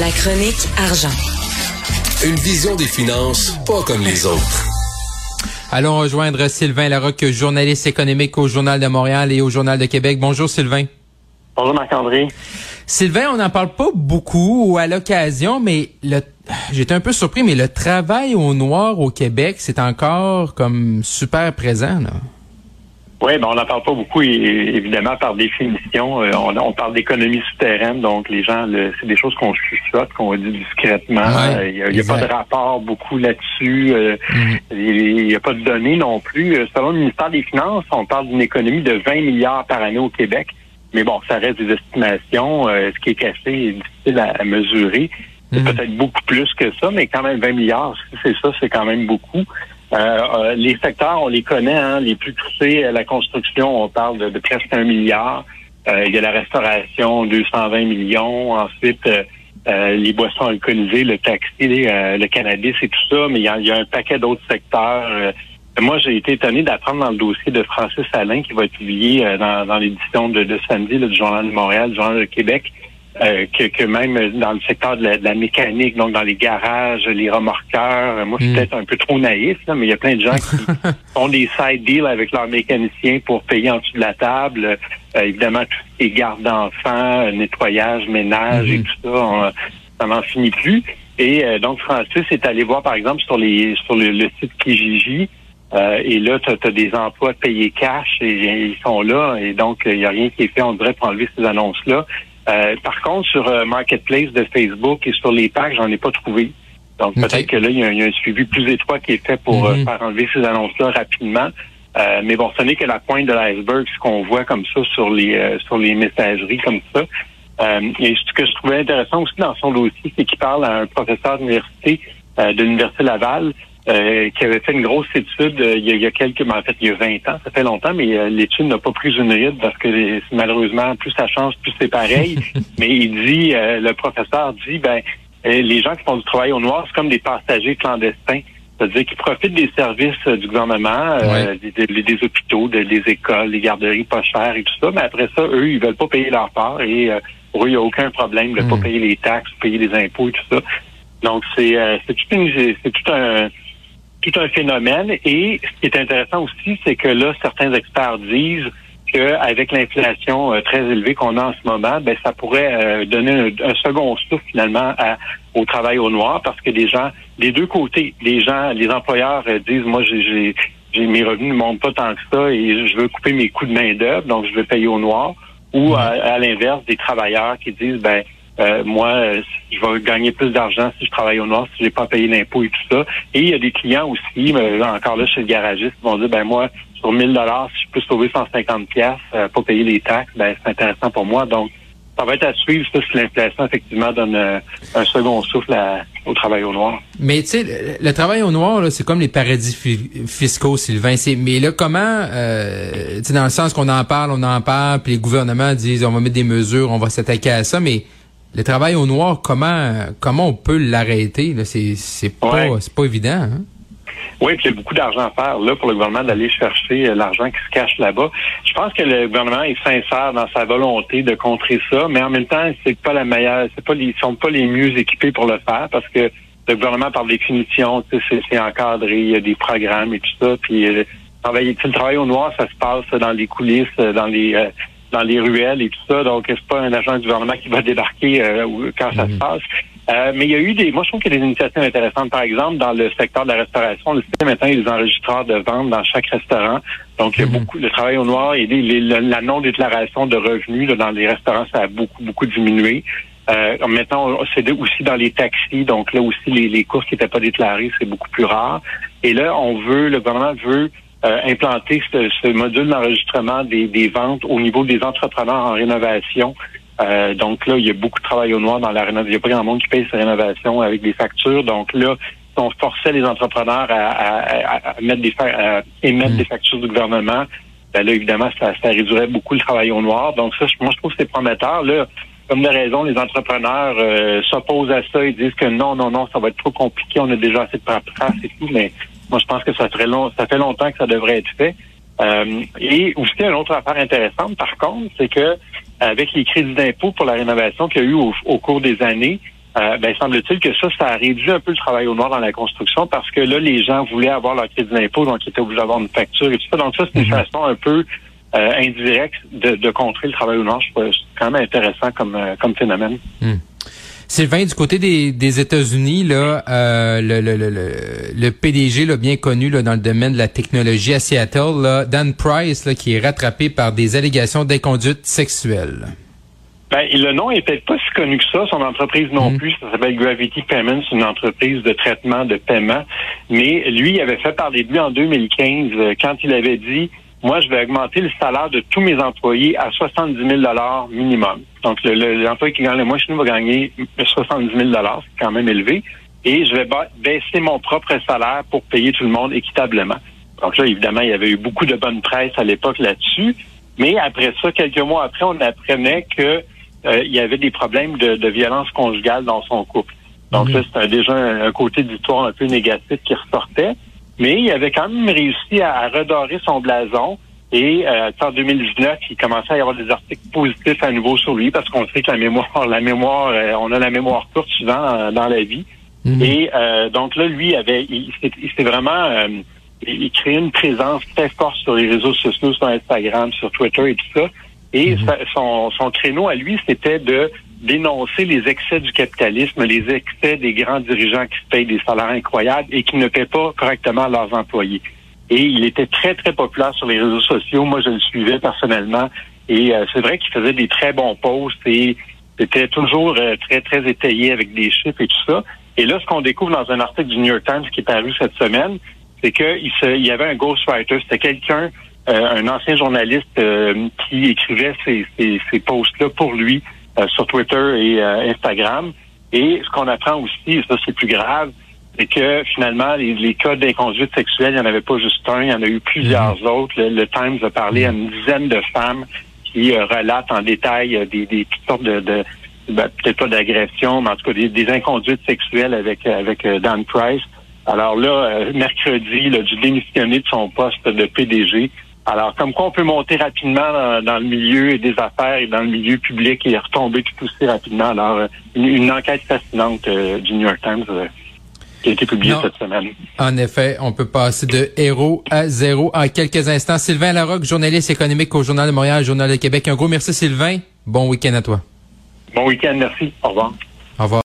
La chronique argent. Une vision des finances pas comme les autres. Allons rejoindre Sylvain Larocque, journaliste économique au Journal de Montréal et au Journal de Québec. Bonjour Sylvain. Bonjour Marc-André. Sylvain, on n'en parle pas beaucoup ou à l'occasion, mais le j'étais un peu surpris, mais le travail au noir au Québec, c'est encore comme super présent. Là. Oui, ben on n'en parle pas beaucoup, évidemment, par définition. Euh, on, parle d'économie souterraine, donc les gens, c'est des choses qu'on chuchote, qu'on dit discrètement. Euh, il n'y a, pas de rapport beaucoup là-dessus. Euh. Il n'y a pas de données non plus. Selon le ministère des Finances, on parle d'une économie de 20 milliards par année au Québec. Mais bon, ça reste des estimations. ce qui est caché est difficile à, mesurer. C'est mhm. peut-être beaucoup plus que ça, mais quand même 20 milliards, c'est ça, c'est quand même beaucoup. Euh, euh, les secteurs, on les connaît, hein, les plus touchés, la construction, on parle de, presque un milliard. Euh, il y a la restauration, 220 millions. Ensuite, les boissons alcoolisées, le taxi, le cannabis et tout ça. Mais il y a, un paquet d'autres secteurs. moi, j'ai été étonné d'apprendre dans le dossier de Francis Alain qui va être publié dans, l'édition de, de samedi du Journal de Montréal, du Journal de Québec, euh, que, que, même dans le secteur de la, mécanique, donc dans les garages, les remorqueurs, moi je suis hmm. peut-être un peu trop naïf, là, mais il y a plein de gens qui font des side deals avec leurs mécaniciens pour payer en dessous de la table. Euh, évidemment, tout ce qui est garde d'enfants, nettoyage, ménage et hmm. tout ça, ça n'en finit plus. Et euh, donc Francis est allé voir par exemple sur les sur le, site Kijiji. et là, tu as, des emplois payés cash et, ils sont là. Et donc, il n'y a rien qui est fait, on devrait pour enlever ces annonces-là. Euh, par contre, sur euh, Marketplace de Facebook et sur les pages, j'en ai pas trouvé. Donc peut-être que là, il y, a, un suivi plus étroit qui est fait pour euh, mhm. faire enlever ces annonces-là rapidement. mais bon, ce n'est que la pointe de l'iceberg, ce qu'on voit comme ça sur les sur les messageries comme ça. et ce que je trouvais intéressant aussi dans son dossier, c'est qu'il parle à un professeur d'université de l'Université Laval euh, qui avait fait une grosse étude euh, il, y a, quelques, mais en fait il y a 20 ans, ça fait longtemps, mais euh, l'étude n'a pas pris une ride parce que malheureusement, plus ça change, plus c'est pareil. mais il dit, le professeur dit, ben les gens qui font du travail au noir, c'est comme des passagers clandestins. C'est-à-dire qu'ils profitent des services du gouvernement, des, hôpitaux, des écoles, des garderies pas chères et tout ça, mais après ça, eux, ils veulent pas payer leur part et pour eux, il n'y a aucun problème de ne pas hmm. payer les taxes, payer les impôts et tout ça. Donc, c'est c'est tout, tout un tout un phénomène. Et ce qui est intéressant aussi, c'est que là, certains experts disent qu'avec l'inflation euh, très élevée qu'on a en ce moment, ben ça pourrait euh, donner un, second souffle finalement au travail au noir parce que les gens, des deux côtés, les gens, les employeurs euh, disent moi j'ai mes revenus ne montent pas tant que ça et je veux couper mes coûts de main d'œuvre donc je vais payer au noir. Ou à l'inverse, des travailleurs qui disent ben euh, moi, euh, je vais gagner plus d'argent si je travaille au noir, si j'ai pas payé l'impôt et tout ça. Et il y a des clients aussi, encore là chez le garagiste, qui vont dire, ben moi, sur 1000 dollars, si je peux sauver 150 pièces euh, pour payer les taxes, ben c'est intéressant pour moi. Donc, ça va être à suivre ça, si l'inflation effectivement donne un second souffle au travail au noir. Mais tu sais, le, travail au noir, c'est comme les paradis fiscaux, Sylvain. Mais là, comment, euh, dans le sens qu'on en parle, on en parle, puis les gouvernements disent on va mettre des mesures, on va s'attaquer à ça, mais le travail au noir, comment comment on peut l'arrêter? C'est c'est pas c'est pas évident. Hein? Oui, puis il y a beaucoup d'argent à faire là pour le gouvernement d'aller chercher euh, l'argent qui se cache là-bas. Je pense que le gouvernement est sincère dans sa volonté de contrer ça, mais en même temps, c'est pas la meilleure, c'est pas ils sont pas les mieux équipés pour le faire parce que le gouvernement, par définition, c'est encadré, il y a des programmes et tout ça, puis euh, travailler, le travail au noir, ça se passe dans les coulisses, dans les euh, dans les ruelles et tout ça. Donc, c'est pas un agent du gouvernement qui va débarquer euh, quand ça se mhm. passe. Euh, mais il y a eu des, moi je trouve qu'il y a des initiatives intéressantes. Par exemple, dans le secteur de la restauration, le système maintenant il y a des enregistreurs de vente dans chaque restaurant. Donc il y a mhm. beaucoup de travail au noir et la non-déclaration de revenus dans les restaurants, ça a beaucoup, beaucoup diminué. Euh, maintenant, c'est aussi dans les taxis, donc là aussi les, les courses qui n'étaient pas déclarées, c'est beaucoup plus rare. Et là, on veut, le gouvernement veut euh, implanter ce, module d'enregistrement des, des, ventes au niveau des entrepreneurs en rénovation. Euh, donc là, il y a beaucoup de travail au noir dans la rénovation. Il n'y a pas grand monde qui paye ces rénovations avec des factures. Donc là, on forçait les entrepreneurs à, mettre des à émettre des factures du gouvernement, ben là, évidemment, ça, ça réduirait beaucoup le travail au noir. Donc ça, moi, je trouve que c'est prometteur. Là, comme de raison, les entrepreneurs euh, s'opposent à ça. Ils disent que non, non, non, ça va être trop compliqué. On a déjà assez de paperasse et tout. Mais moi, je pense que ça, ferait long, ça fait longtemps que ça devrait être fait. Euh, et aussi, une autre affaire intéressante, par contre, c'est que avec les crédits d'impôt pour la rénovation qu'il y a eu au, cours des années, euh, ben, semble-t-il que ça, ça a réduit un peu le travail au noir dans la construction parce que là, les gens voulaient avoir leur crédit d'impôt, donc ils étaient obligés d'avoir une facture et tout ça. Donc ça, c'est une mhm. façon un peu euh, indirecte de, de, contrer le travail au noir. C'est quand même intéressant comme, euh, comme phénomène. Hmm. Sylvain, du côté des, des États-Unis, là, euh, le, le, le, le, PDG là, bien connu là, dans le domaine de la technologie à Seattle, là, Dan Price, là, qui est rattrapé par des allégations d'inconduite sexuelle. Ben, le nom est peut-être pas si connu que ça. Son entreprise non mm. plus, ça s'appelle Gravity Payments, une entreprise de traitement de paiement. Mais lui, il avait fait parler de lui en 2015 euh, quand il avait dit moi, je vais augmenter le salaire de tous mes employés à 70 000 minimum. Donc, l'employé qui gagne le moins chez nous va gagner 70 000 c'est quand même élevé. Et je vais baisser mon propre salaire pour payer tout le monde équitablement. Donc là, évidemment, il y avait eu beaucoup de bonne presse à l'époque là-dessus. Mais après ça, quelques mois après, on apprenait que euh, il y avait des problèmes de, violence conjugale dans son couple. Donc là, c'était déjà un, côté d'histoire un peu négatif qui ressortait. Mais il avait quand même réussi à, redorer son blason. Et euh, en 2019, il commençait à y avoir des articles positifs à nouveau sur lui parce qu'on sait que la mémoire, la mémoire, euh, on a la mémoire courte souvent dans, la vie. Mhm. Et euh, donc là, lui avait, il, s'est vraiment, il créait une présence très forte sur les réseaux sociaux, sur Instagram, sur Twitter et tout ça. Et mhm. son, son créneau à lui, c'était de dénoncer les excès du capitalisme, les excès des grands dirigeants qui payent des salaires incroyables et qui ne paient pas correctement leurs employés. Et il était très, très populaire sur les réseaux sociaux. Moi, je le suivais personnellement. Et euh, c'est vrai qu'il faisait des très bons posts et c'était toujours euh, très, très étayé avec des chiffres et tout ça. Et là, ce qu'on découvre dans un article du New York Times qui est paru cette semaine, c'est qu'il il y avait un ghostwriter. C'était quelqu'un, euh, un ancien journaliste qui écrivait ces, ces, ces posts-là pour lui euh, sur Twitter et euh, Instagram. Et ce qu'on apprend aussi, et ça c'est plus grave, c'est que finalement, les, cas d'inconduite sexuelle, il n'y en avait pas juste un, il y en a eu plusieurs mhm. autres. Le, Times a parlé à une dizaine de femmes qui euh, relatent en détail des, des sortes de, de ben, peut-être pas d'agression, mais en tout cas des, des inconduites sexuelles avec avec Dan Price. Alors là, mercredi, il a dû démissionner de son poste de PDG. Alors, comme quoi on peut monter rapidement dans, le milieu des affaires et dans le milieu public et retomber tout aussi rapidement. Alors, euh, une, enquête fascinante euh, du New York Times euh, qui a été publiée cette semaine. En effet, on peut passer de héros à zéro en quelques instants. Sylvain Larocque, journaliste économique au Journal de Montréal, Journal de Québec. Un gros merci Sylvain. Bon week-end à toi. Bon week-end, merci. Au revoir. Au revoir.